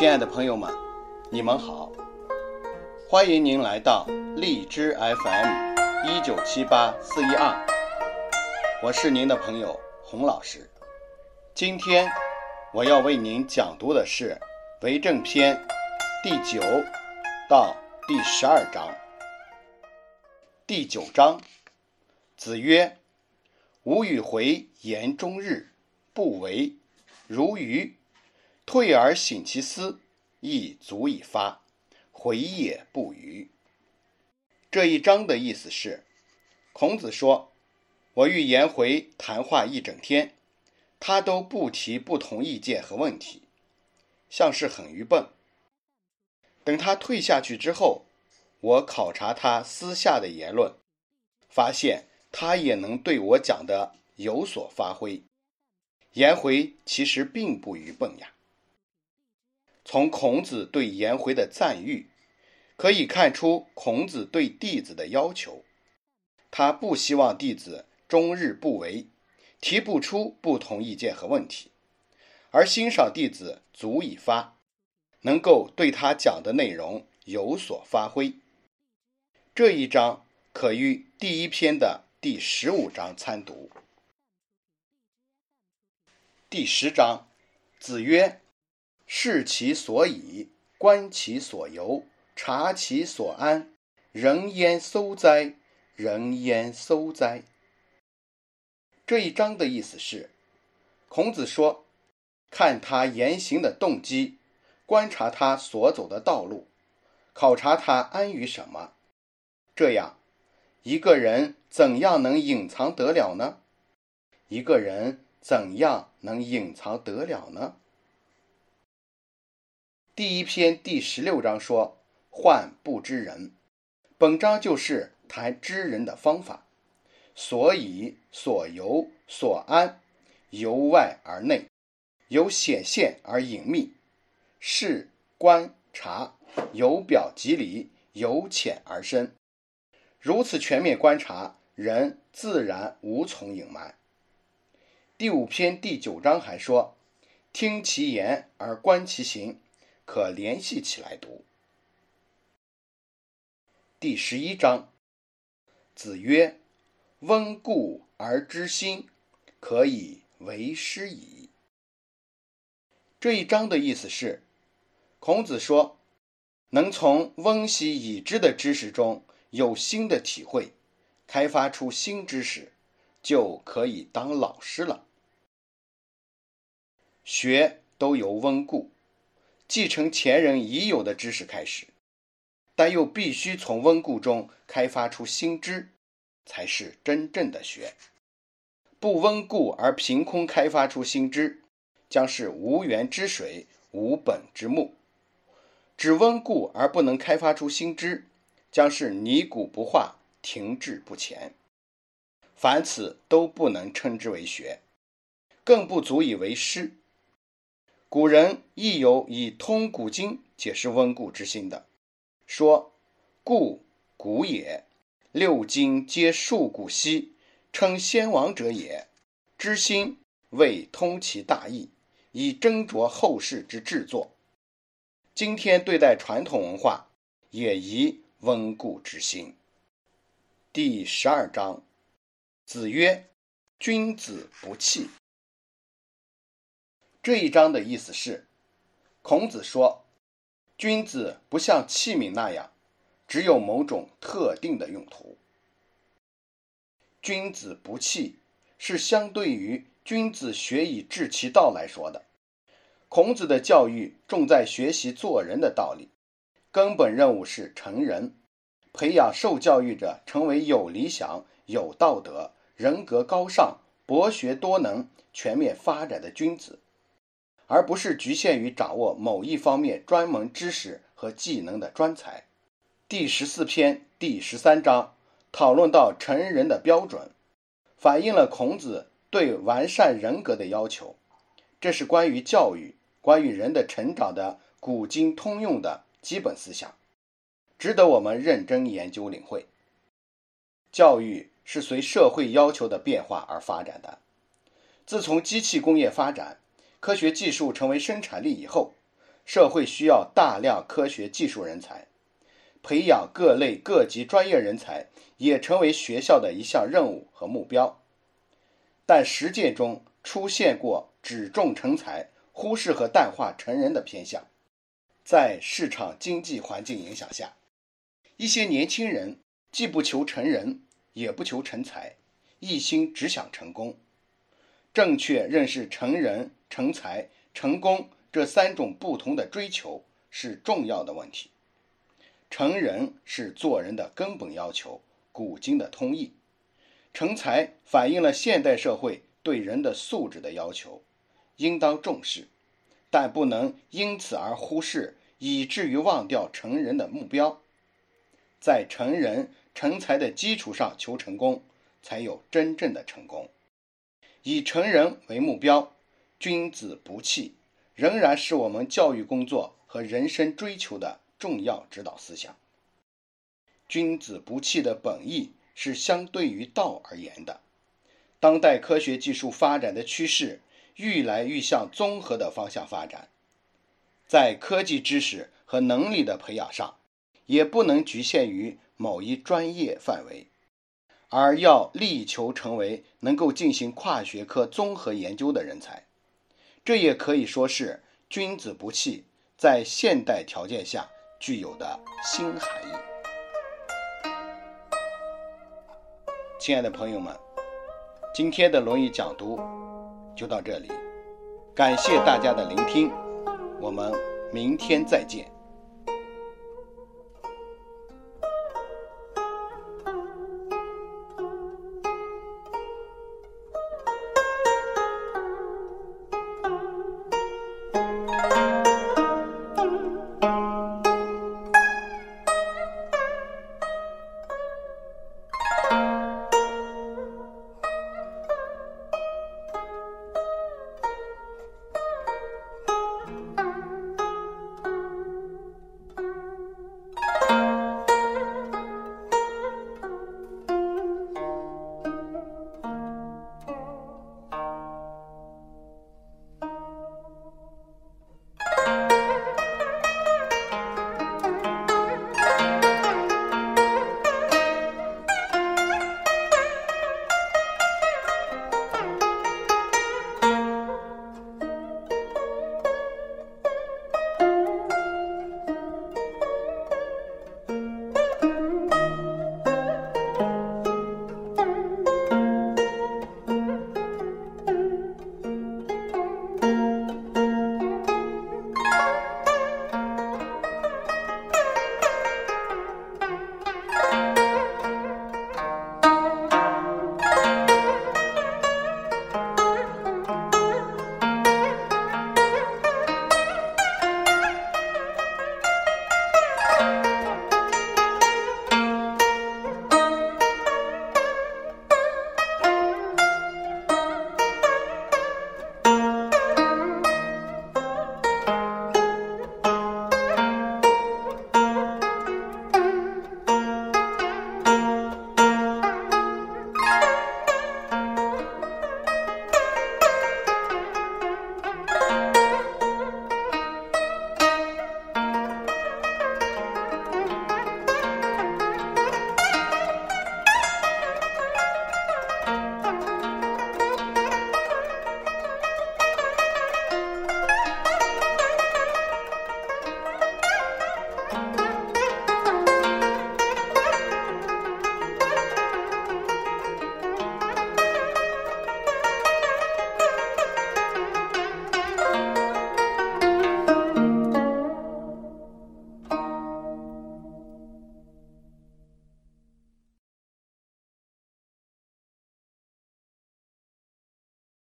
亲爱的朋友们，你们好，欢迎您来到荔枝 FM 一九七八四一二，我是您的朋友洪老师。今天我要为您讲读的是《为政篇》第九到第十二章。第九章，子曰：“吾与回言终日，不为，如鱼。”退而省其思，亦足以发。回也不愚。这一章的意思是，孔子说：“我与颜回谈话一整天，他都不提不同意见和问题，像是很愚笨。等他退下去之后，我考察他私下的言论，发现他也能对我讲的有所发挥。颜回其实并不愚笨呀。”从孔子对颜回的赞誉，可以看出孔子对弟子的要求。他不希望弟子终日不为，提不出不同意见和问题，而欣赏弟子足以发，能够对他讲的内容有所发挥。这一章可与第一篇的第十五章参读。第十章，子曰。视其所以，观其所由，察其所安，人焉搜哉？人焉搜哉？这一章的意思是，孔子说，看他言行的动机，观察他所走的道路，考察他安于什么。这样，一个人怎样能隐藏得了呢？一个人怎样能隐藏得了呢？第一篇第十六章说“患不知人”，本章就是谈知人的方法。所以所由所安，由外而内，由显现而隐秘，视观察，由表及里，由浅而深。如此全面观察，人自然无从隐瞒。第五篇第九章还说：“听其言而观其行。”可联系起来读。第十一章，子曰：“温故而知新，可以为师矣。”这一章的意思是，孔子说，能从温习已知的知识中有新的体会，开发出新知识，就可以当老师了。学都由温故。继承前人已有的知识开始，但又必须从温故中开发出新知，才是真正的学。不温故而凭空开发出新知，将是无源之水，无本之木；只温故而不能开发出新知，将是泥古不化，停滞不前。凡此都不能称之为学，更不足以为师。古人亦有以通古今解释温故之心的，说：“故古也，六经皆述古稀，称先王者也。知心为通其大义，以斟酌后世之制作。今天对待传统文化，也宜温故知新。”第十二章，子曰：“君子不器。”这一章的意思是，孔子说，君子不像器皿那样，只有某种特定的用途。君子不器是相对于君子学以致其道来说的。孔子的教育重在学习做人的道理，根本任务是成人，培养受教育者成为有理想、有道德、人格高尚、博学多能、全面发展的君子。而不是局限于掌握某一方面专门知识和技能的专才。第十四篇第十三章讨论到成人的标准，反映了孔子对完善人格的要求。这是关于教育、关于人的成长的古今通用的基本思想，值得我们认真研究领会。教育是随社会要求的变化而发展的。自从机器工业发展，科学技术成为生产力以后，社会需要大量科学技术人才，培养各类各级专业人才也成为学校的一项任务和目标。但实践中出现过只重成才，忽视和淡化成人的偏向。在市场经济环境影响下，一些年轻人既不求成人，也不求成才，一心只想成功。正确认识成人、成才、成功这三种不同的追求是重要的问题。成人是做人的根本要求，古今的通义；成才反映了现代社会对人的素质的要求，应当重视，但不能因此而忽视，以至于忘掉成人的目标。在成人成才的基础上求成功，才有真正的成功。以成人为目标，君子不器，仍然是我们教育工作和人生追求的重要指导思想。君子不器的本意是相对于道而言的。当代科学技术发展的趋势愈来愈向综合的方向发展，在科技知识和能力的培养上，也不能局限于某一专业范围。而要力求成为能够进行跨学科综合研究的人才，这也可以说是“君子不器”在现代条件下具有的新含义。亲爱的朋友们，今天的《论语》讲读就到这里，感谢大家的聆听，我们明天再见。